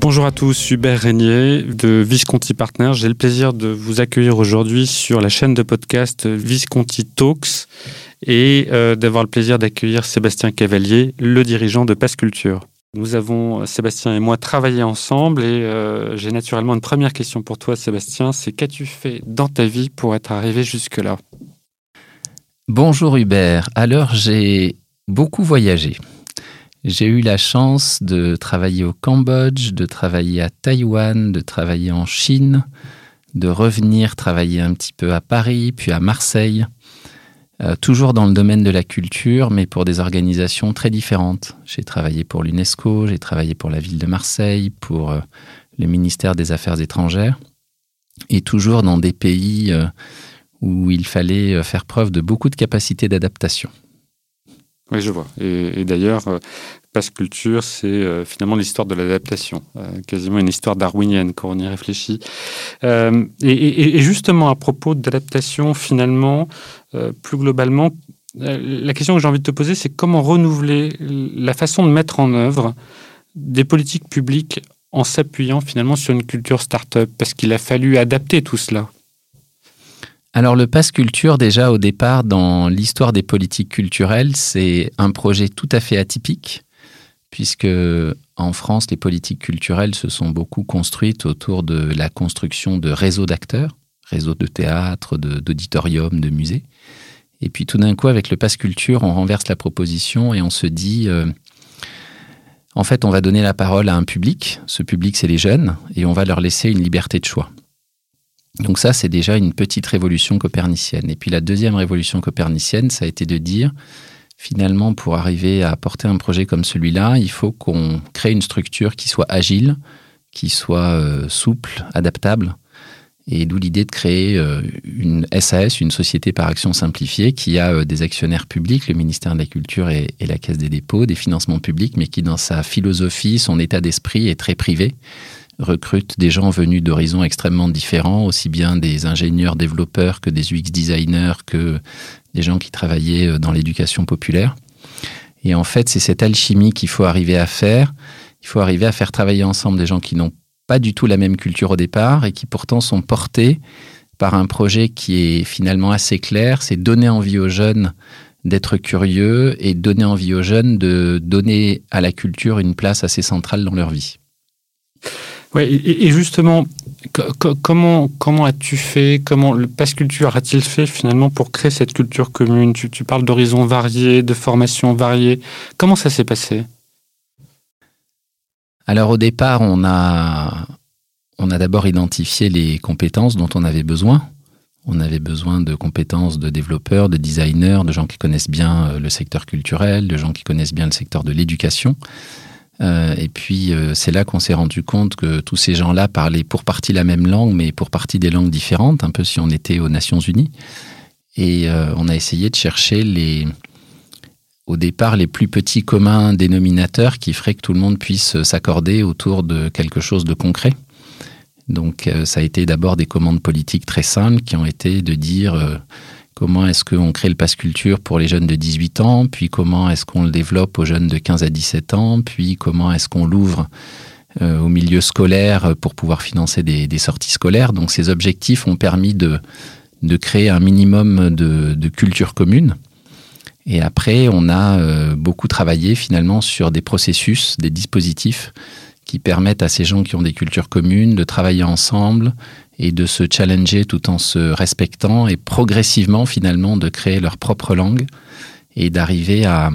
Bonjour à tous, Hubert Régnier de Visconti Partners. J'ai le plaisir de vous accueillir aujourd'hui sur la chaîne de podcast Visconti Talks et euh, d'avoir le plaisir d'accueillir Sébastien Cavalier, le dirigeant de Passe Culture. Nous avons, Sébastien et moi, travaillé ensemble et euh, j'ai naturellement une première question pour toi, Sébastien. C'est qu'as-tu fait dans ta vie pour être arrivé jusque-là? Bonjour Hubert. Alors j'ai beaucoup voyagé. J'ai eu la chance de travailler au Cambodge, de travailler à Taïwan, de travailler en Chine, de revenir travailler un petit peu à Paris, puis à Marseille, euh, toujours dans le domaine de la culture, mais pour des organisations très différentes. J'ai travaillé pour l'UNESCO, j'ai travaillé pour la ville de Marseille, pour euh, le ministère des Affaires étrangères, et toujours dans des pays euh, où il fallait faire preuve de beaucoup de capacité d'adaptation. Oui, je vois. Et, d'ailleurs, euh, Passe Culture, c'est euh, finalement l'histoire de l'adaptation, euh, quasiment une histoire darwinienne quand on y réfléchit. Et, justement, à propos d'adaptation, finalement, plus globalement, la question que j'ai envie de te poser, c'est comment renouveler la façon de mettre en œuvre des politiques publiques en s'appuyant finalement sur une culture start-up, parce qu'il a fallu adapter tout cela. Alors le Pass Culture, déjà au départ, dans l'histoire des politiques culturelles, c'est un projet tout à fait atypique, puisque en France, les politiques culturelles se sont beaucoup construites autour de la construction de réseaux d'acteurs, réseaux de théâtre, d'auditorium, de, musées. Et puis tout d'un coup, avec le Pass Culture, on renverse la proposition et on se dit, euh, en fait, on va donner la parole à un public. Ce public, c'est les jeunes, et on va leur laisser une liberté de choix. Donc ça, c'est déjà une petite révolution copernicienne. Et puis la deuxième révolution copernicienne, ça a été de dire, finalement, pour arriver à porter un projet comme celui-là, il faut qu'on crée une structure qui soit agile, qui soit euh, souple, adaptable. Et d'où l'idée de créer euh, une SAS, une société par action simplifiée, qui a euh, des actionnaires publics, le ministère de la Culture et, et la Caisse des dépôts, des financements publics, mais qui, dans sa philosophie, son état d'esprit, est très privé recrute des gens venus d'horizons extrêmement différents, aussi bien des ingénieurs développeurs que des UX designers, que des gens qui travaillaient euh, dans l'éducation populaire. Et en fait, c'est cette alchimie qu'il faut arriver à faire. Il faut arriver à faire travailler ensemble des gens qui n'ont pas du tout la même culture au départ et qui pourtant sont portés par un projet qui est finalement assez clair, c'est donner envie aux jeunes d'être curieux et donner envie aux jeunes de donner à la culture une place assez centrale dans leur vie. Et, justement, comment, comment as-tu fait, comment le Passe Culture a-t-il fait finalement pour créer cette culture commune? Tu, tu parles d'horizons variés, de formations variées. Comment ça s'est passé? Alors au départ, on a, on a d'abord identifié les compétences dont on avait besoin. On avait besoin de compétences de développeurs, de designers, de gens qui connaissent bien euh, le secteur culturel, de gens qui connaissent bien le secteur de l'éducation. Euh, et puis euh, c'est là qu'on s'est rendu compte que tous ces gens-là parlaient pour partie la même langue, mais pour partie des langues différentes, un peu si on était aux Nations Unies. Et euh, on a essayé de chercher les, au départ les plus petits communs dénominateurs qui feraient que tout le monde puisse s'accorder autour de quelque chose de concret. Donc ça a été d'abord des commandes politiques très simples qui ont été de dire Comment est-ce qu'on crée le pass culture pour les jeunes de 18 ans? Puis comment est-ce qu'on le développe aux jeunes de 15 à 17 ans? Puis comment est-ce qu'on l'ouvre euh, au milieu scolaire pour pouvoir financer des, sorties scolaires? Donc ces objectifs ont permis de, créer un minimum de, de, culture commune. Et après, on a euh, beaucoup travaillé finalement sur des processus, des dispositifs qui permettent à ces gens qui ont des cultures communes de travailler ensemble et de se challenger tout en se respectant et progressivement finalement de créer leur propre langue et d'arriver à,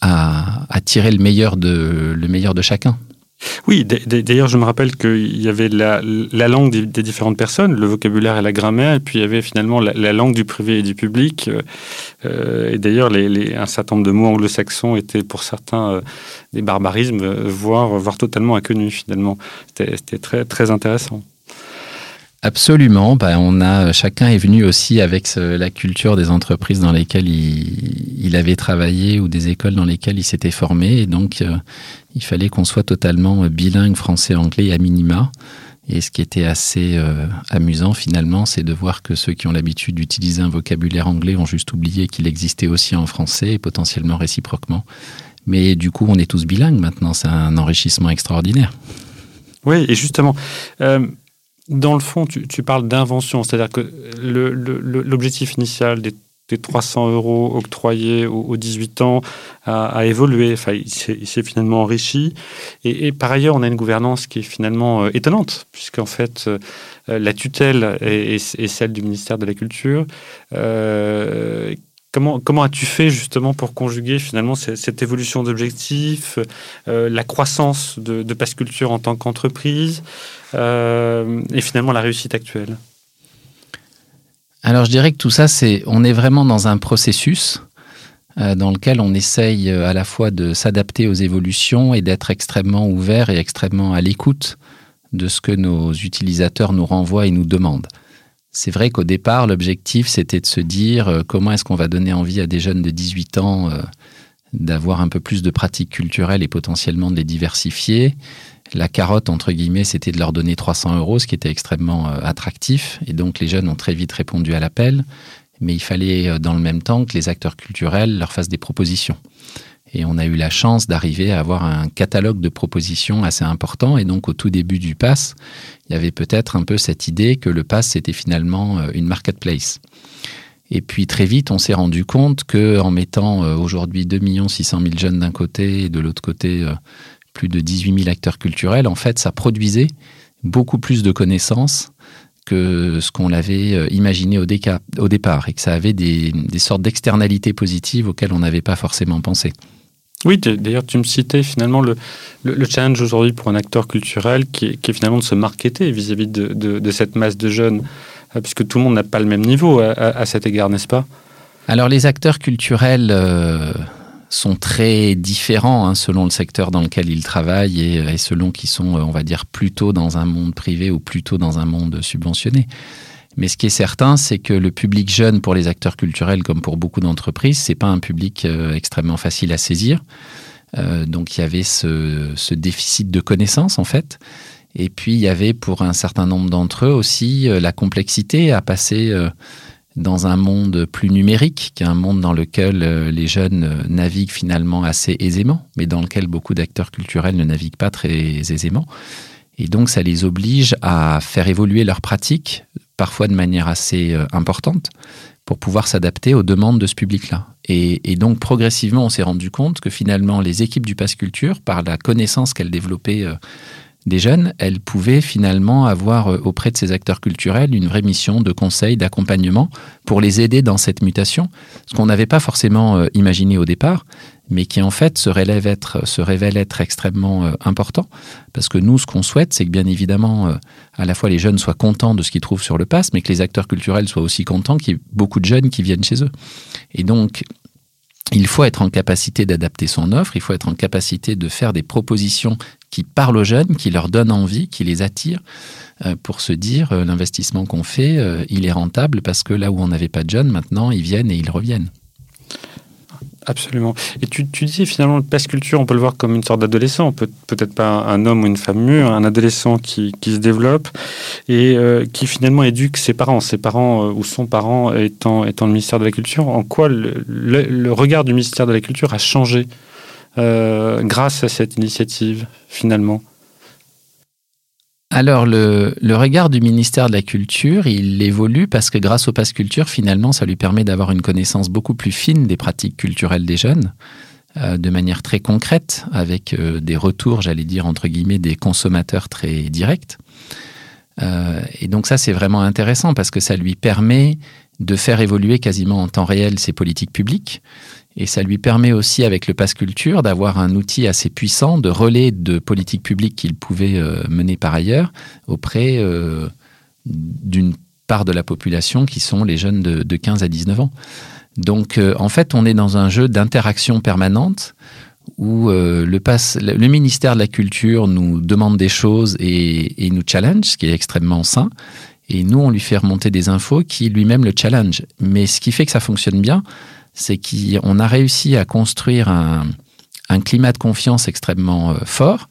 à, tirer le meilleur de, le meilleur de chacun. Oui, d'ailleurs, je me rappelle qu'il y avait la, la langue des, différentes personnes, le vocabulaire et la grammaire, et puis il y avait finalement la, langue du privé et du public. Euh, et d'ailleurs, un certain nombre de mots anglo-saxons étaient pour certains euh, des barbarismes, voire, voire totalement inconnus finalement. C'était très, très intéressant. Absolument. Ben, on a, chacun est venu aussi avec la culture des entreprises dans lesquelles il, avait travaillé ou des écoles dans lesquelles il s'était formé. Et donc, euh, il fallait qu'on soit totalement bilingue français-anglais à minima. Et ce qui était assez euh, amusant finalement, c'est de voir que ceux qui ont l'habitude d'utiliser un vocabulaire anglais ont juste oublié qu'il existait aussi en français et potentiellement réciproquement. Mais du coup, on est tous bilingues maintenant. C'est un enrichissement extraordinaire. Oui, et justement, euh, dans le fond, tu, parles d'invention, c'est-à-dire que l'objectif initial des, 300 euros octroyés aux, 18 ans a, évolué, enfin, il s'est finalement enrichi. Et, par ailleurs, on a une gouvernance qui est finalement euh, étonnante, puisqu'en fait, euh, la tutelle est, celle du ministère de la Culture. Euh, Comment, as-tu fait justement pour conjuguer finalement cette, évolution d'objectifs, euh, la croissance de, de Culture en tant qu'entreprise euh, et finalement la réussite actuelle? Alors je dirais que tout ça, c'est on est vraiment dans un processus euh, dans lequel on essaye à la fois de s'adapter aux évolutions et d'être extrêmement ouvert et extrêmement à l'écoute de ce que nos utilisateurs nous renvoient et nous demandent. C'est vrai qu'au départ, l'objectif, c'était de se dire euh, comment est-ce qu'on va donner envie à des jeunes de 18 ans euh, d'avoir un peu plus de pratiques culturelles et potentiellement de les diversifier. La carotte, entre guillemets, c'était de leur donner 300 euros, ce qui était extrêmement euh, attractif. Et donc, les jeunes ont très vite répondu à l'appel. Mais il fallait, dans le même temps, que les acteurs culturels leur fassent des propositions. Et on a eu la chance d'arriver à avoir un catalogue de propositions assez important. Et donc, au tout début du pass, il y avait peut-être un peu cette idée que le pass, c'était finalement euh, une marketplace. Et puis très vite, on s'est rendu compte que en mettant euh, aujourd'hui 2 600 000 jeunes d'un côté et de l'autre côté euh, plus de 18 000 acteurs culturels, en fait, ça produisait beaucoup plus de connaissances que ce qu'on l'avait imaginé au, départ et que ça avait des sortes d'externalités positives auxquelles on n'avait pas forcément pensé. Oui, d'ailleurs, tu me citais finalement le, le, challenge aujourd'hui pour un acteur culturel qui est, finalement de se marketer vis-à-vis de, de, cette masse de jeunes, euh, puisque tout le monde n'a pas le même niveau à, cet égard, n'est-ce pas? Alors, les acteurs culturels euh, sont très différents hein, selon le secteur dans lequel ils travaillent et, et selon qu'ils sont, euh, on va dire, plutôt dans un monde privé ou plutôt dans un monde subventionné. Mais ce qui est certain, c'est que le public jeune pour les acteurs culturels, comme pour beaucoup d'entreprises, c'est pas un public euh, extrêmement facile à saisir. Euh, donc il y avait ce, déficit de connaissances en fait. Et puis il y avait pour un certain nombre d'entre eux aussi euh, la complexité à passer dans un monde plus numérique, qui est un monde dans lequel les jeunes naviguent finalement assez aisément, mais dans lequel beaucoup d'acteurs culturels ne naviguent pas très aisément. Et donc, ça les oblige à faire évoluer leurs pratiques, parfois de manière assez euh, importante, pour pouvoir s'adapter aux demandes de ce public-là. Et, donc, progressivement, on s'est rendu compte que finalement, les équipes du Pass Culture, par la connaissance qu'elles développaient euh, des jeunes, elles pouvaient finalement avoir euh, auprès de ces acteurs culturels une vraie mission de conseil, d'accompagnement pour les aider dans cette mutation, ce qu'on n'avait pas forcément imaginé au départ, mais qui en fait se, révèle être, extrêmement euh, important. Parce que nous, ce qu'on souhaite, c'est que bien évidemment, euh, à la fois les jeunes soient contents de ce qu'ils trouvent sur le pass, mais que les acteurs culturels soient aussi contents qu'il y ait beaucoup de jeunes qui viennent chez eux. Et donc, il faut être en capacité d'adapter son offre, il faut être en capacité de faire des propositions qui parlent aux jeunes, qui leur donnent envie, qui les attirent, euh, pour se dire l'investissement qu'on fait, il est rentable parce que là où on n'avait pas de jeunes, maintenant ils viennent et ils reviennent. Absolument. Et tu, disais finalement, le passe culture, on peut le voir comme une sorte d'adolescent, peut, peut-être pas un homme ou une femme mûre, un adolescent qui, qui se développe et euh, qui finalement éduque ses parents, ses parents euh, ou son parent étant, étant le ministère de la Culture. En quoi le, le, regard du ministère de la Culture a changé euh, grâce à cette initiative finalement? Alors, le, regard du ministère de la Culture, il évolue parce que grâce au Pass Culture, finalement, ça lui permet d'avoir une connaissance beaucoup plus fine des pratiques culturelles des jeunes, euh, de manière très concrète, avec euh, des retours, j'allais dire, entre guillemets, des consommateurs très directs. Euh, et donc ça, c'est vraiment intéressant parce que ça lui permet de faire évoluer quasiment en temps réel ses politiques publiques et ça lui permet aussi, avec le Pass Culture, d'avoir un outil assez puissant de relais de politique publique qu'il pouvait euh, mener par ailleurs auprès euh, d'une part de la population qui sont les jeunes de, 15 à 19 ans. Donc, euh, en fait, on est dans un jeu d'interaction permanente où le, ministère de la Culture nous demande des choses et, et nous challenge, ce qui est extrêmement sain. Et nous, on lui fait remonter des infos qui lui-même le challenge. Mais ce qui fait que ça fonctionne bien, c'est qu'on a réussi à construire un, climat de confiance extrêmement euh, fort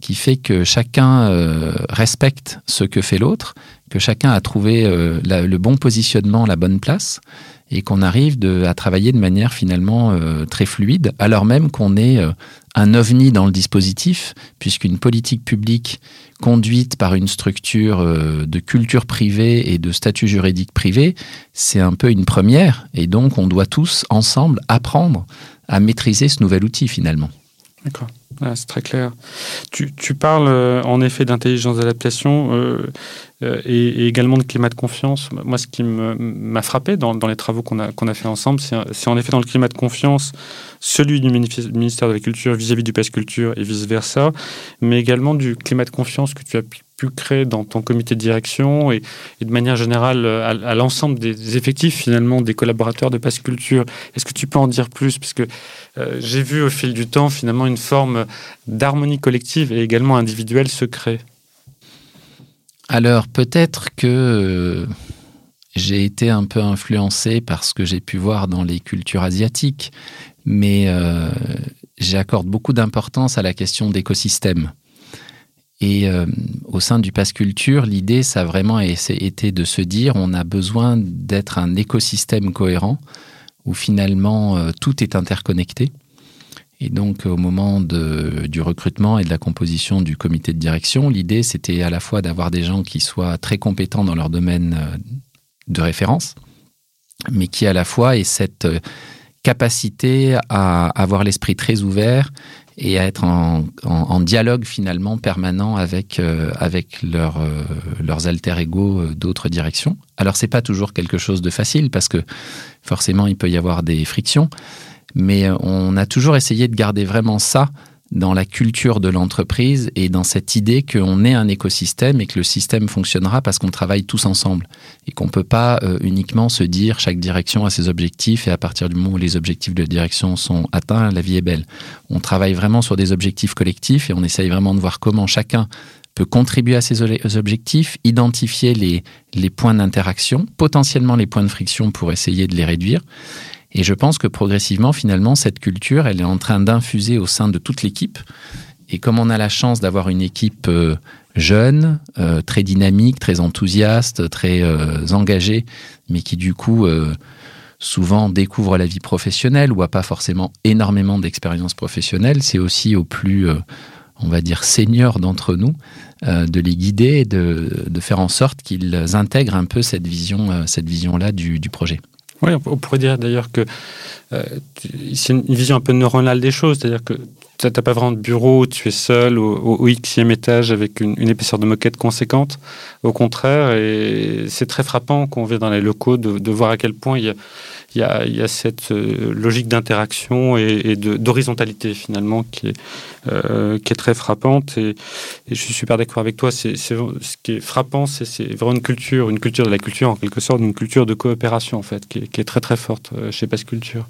qui fait que chacun euh, respecte ce que fait l'autre, que chacun a trouvé euh, le bon positionnement, la bonne place, et qu'on arrive à travailler de manière finalement très fluide, alors même qu'on est un ovni dans le dispositif, puisqu'une politique publique conduite par une structure euh, de culture privée et de statut juridique privé, c'est un peu une première. Et donc, on doit tous, ensemble, apprendre à maîtriser ce nouvel outil, finalement. C'est très clair. Tu, parles euh, en effet d'intelligence d'adaptation euh, et, également de climat de confiance. Moi, ce qui m'a frappé dans, les travaux qu'on a, qu'on a fait ensemble, c'est en effet dans le climat de confiance celui du ministère de la Culture vis-à-vis du PES Culture et vice-versa, mais également du climat de confiance que tu as pu créer dans ton comité de direction et, de manière générale à, l'ensemble des effectifs finalement des collaborateurs de PES Culture. Est-ce que tu peux en dire plus? Parce que euh, j'ai vu au fil du temps finalement une forme d'harmonie collective et également individuelle se créer. Alors peut-être que euh, j'ai été un peu influencé par ce que j'ai pu voir dans les cultures asiatiques mais euh, j'accorde beaucoup d'importance à la question d'écosystème. Et euh, au sein du Pass Culture, l'idée, ça a vraiment été de se dire on a besoin d'être un écosystème cohérent où finalement euh, tout est interconnecté. Et donc, au moment du recrutement et de la composition du comité de direction, l'idée, c'était à la fois d'avoir des gens qui soient très compétents dans leur domaine de référence, mais qui à la fois aient cette capacité à avoir l'esprit très ouvert et à être en, dialogue finalement permanent avec, euh, avec euh, leurs alter ego euh, d'autres directions. Alors c'est pas toujours quelque chose de facile parce que forcément il peut y avoir des frictions, mais on a toujours essayé de garder vraiment ça dans la culture de l'entreprise et dans cette idée qu'on est un écosystème et que le système fonctionnera parce qu'on travaille tous ensemble et qu'on ne peut pas euh, uniquement se dire chaque direction a ses objectifs et à partir du moment où les objectifs de direction sont atteints, la vie est belle. On travaille vraiment sur des objectifs collectifs et on essaye vraiment de voir comment chacun peut contribuer à ces objectifs, identifier les, les points d'interaction, potentiellement les points de friction pour essayer de les réduire et je pense que progressivement, finalement, cette culture, elle est en train d'infuser au sein de toute l'équipe. Et comme on a la chance d'avoir une équipe euh, jeune, euh, très dynamique, très enthousiaste, très euh, engagée, mais qui du coup souvent découvre la vie professionnelle ou a pas forcément énormément d'expérience professionnelle, c'est aussi au plus, on va dire, senior d'entre nous de les guider et de, faire en sorte qu'ils intègrent un peu cette vision, cette vision-là du projet. Oui, on pourrait dire d'ailleurs que c'est une vision un peu neuronale des choses, c'est-à-dire que tu n'as pas vraiment de bureau, tu es seul au, au, xème étage avec une, épaisseur de moquette conséquente. Au contraire, et c'est très frappant quand on vient dans les locaux de, voir à quel point il y a cette euh, logique d'interaction et, d'horizontalité finalement qui est, euh, très frappante. Et, je suis super d'accord avec toi. C'est, ce qui est frappant, c'est, vraiment une culture, une culture de la culture en quelque sorte, une culture de coopération en fait, qui est, très très forte euh, chez Passe Culture.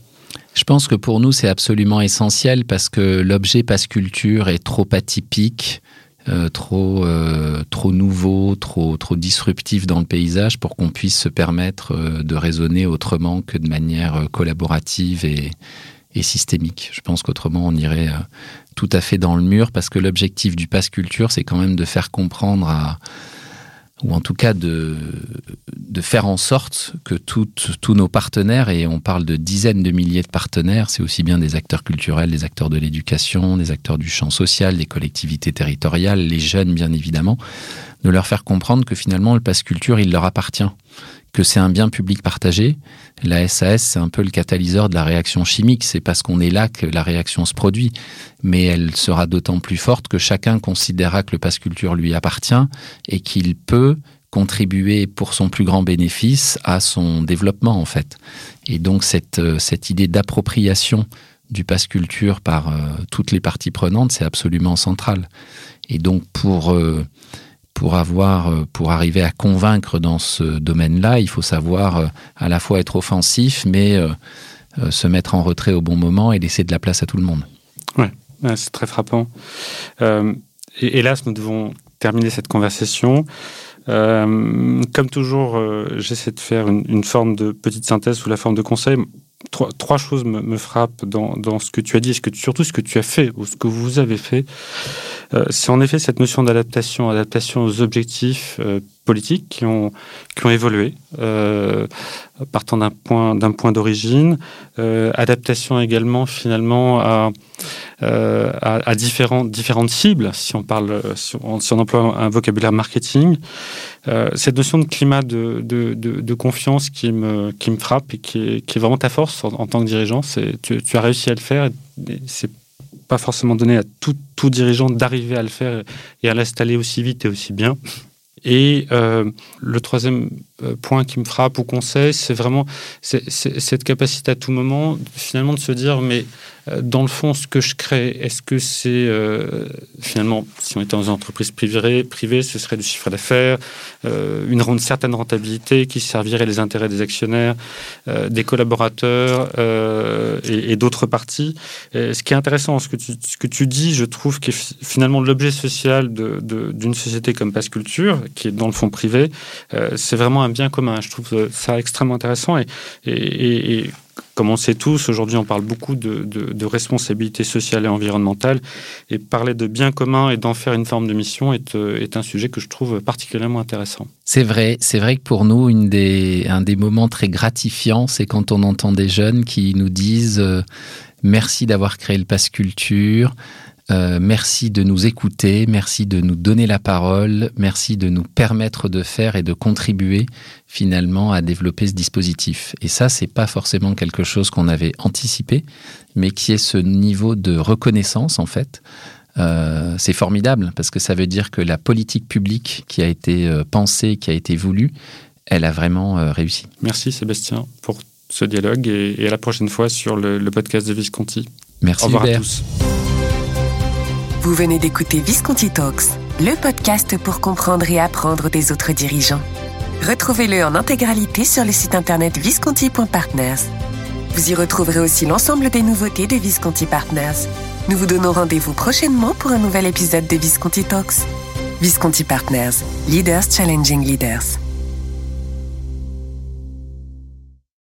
Je pense que pour nous, c'est absolument essentiel parce que l'objet Passe Culture est trop atypique euh, trop, euh, trop nouveau, trop, trop disruptif dans le paysage pour qu'on puisse se permettre euh, de raisonner autrement que de manière collaborative et, et systémique. Je pense qu'autrement, on irait tout à fait dans le mur parce que l'objectif du Pass Culture, c'est quand même de faire comprendre à, ou en tout cas de, faire en sorte que tous nos partenaires, et on parle de dizaines de milliers de partenaires, c'est aussi bien des acteurs culturels, des acteurs de l'éducation, des acteurs du champ social, des collectivités territoriales, les jeunes bien évidemment, de leur faire comprendre que finalement le passe culture, il leur appartient que c'est un bien public partagé. La SAS, c'est un peu le catalyseur de la réaction chimique. C'est parce qu'on est là que la réaction se produit. Mais elle sera d'autant plus forte que chacun considérera que le passe culture lui appartient et qu'il peut contribuer pour son plus grand bénéfice à son développement, en fait. Et donc, cette, euh, cette idée d'appropriation du passe culture par euh, toutes les parties prenantes, c'est absolument central. Et donc, pour... Euh, pour avoir, euh, pour arriver à convaincre dans ce domaine-là, il faut savoir euh, à la fois être offensif, mais euh, se mettre en retrait au bon moment et laisser de la place à tout le monde. Ouais, c'est très frappant. Hélas, nous devons terminer cette conversation. Comme toujours, j'essaie de faire une, forme de petite synthèse sous la forme de conseil trois, choses me, frappent dans, ce que tu as dit, surtout ce que tu as fait ou ce que vous avez fait. Euh, c'est en effet cette notion d'adaptation, adaptation aux objectifs euh, politiques qui ont, qui ont évolué, euh, partant d'un point, d'un point d'origine, euh, adaptation également finalement à, euh, à, différentes, cibles, si on parle, si on, si on emploie un vocabulaire marketing. Euh, cette notion de climat de, confiance qui me, frappe et qui est, vraiment ta force en, tant que dirigeant, c'est tu, as réussi à le faire. C'est pas forcément donné à tout, dirigeant d'arriver à le faire et à l'installer aussi vite et aussi bien. Et euh, le troisième euh, point qui me frappe ou conseil, c'est vraiment cette capacité à tout moment, finalement, de se dire, mais euh, dans le fond, ce que je crée, est-ce que c'est euh, finalement, si on était dans une entreprise privée, privée ce serait du chiffre d'affaires, euh, une, certaine rentabilité qui servirait les intérêts des actionnaires, euh, des collaborateurs euh, et, d'autres parties. Ce qui est intéressant, ce que, tu, dis, je trouve que finalement l'objet social d'une société comme Passe Culture, qui est dans le fond privé, c'est vraiment un bien commun. Je trouve ça extrêmement intéressant et, et comme on sait tous, aujourd'hui on parle beaucoup de, de, responsabilité sociale et environnementale, et parler de bien commun et d'en faire une forme de mission est, euh, est, un sujet que je trouve particulièrement intéressant. C'est vrai, c'est vrai que pour nous, une des, un des moments très gratifiants, c'est quand on entend des jeunes qui nous disent euh, merci d'avoir créé le Pass Culture, euh, merci de nous écouter, merci de nous donner la parole, merci de nous permettre de faire et de contribuer finalement à développer ce dispositif. Et ça, c'est pas forcément quelque chose qu'on avait anticipé, mais qui est ce niveau de reconnaissance en fait. Euh, c'est formidable parce que ça veut dire que la politique publique qui a été euh, pensée, qui a été voulue, elle a vraiment réussi. Merci Sébastien pour ce dialogue et, à la prochaine fois sur le, le podcast de Visconti. Merci Au revoir Hubert. à tous. Vous venez d'écouter Visconti Talks, le podcast pour comprendre et apprendre des autres dirigeants. Retrouvez-le en intégralité sur le site internet visconti.partners. Vous y retrouverez aussi l'ensemble des nouveautés de Visconti Partners. Nous vous donnons rendez-vous prochainement pour un nouvel épisode de Visconti Talks. Visconti Partners, Leaders Challenging Leaders.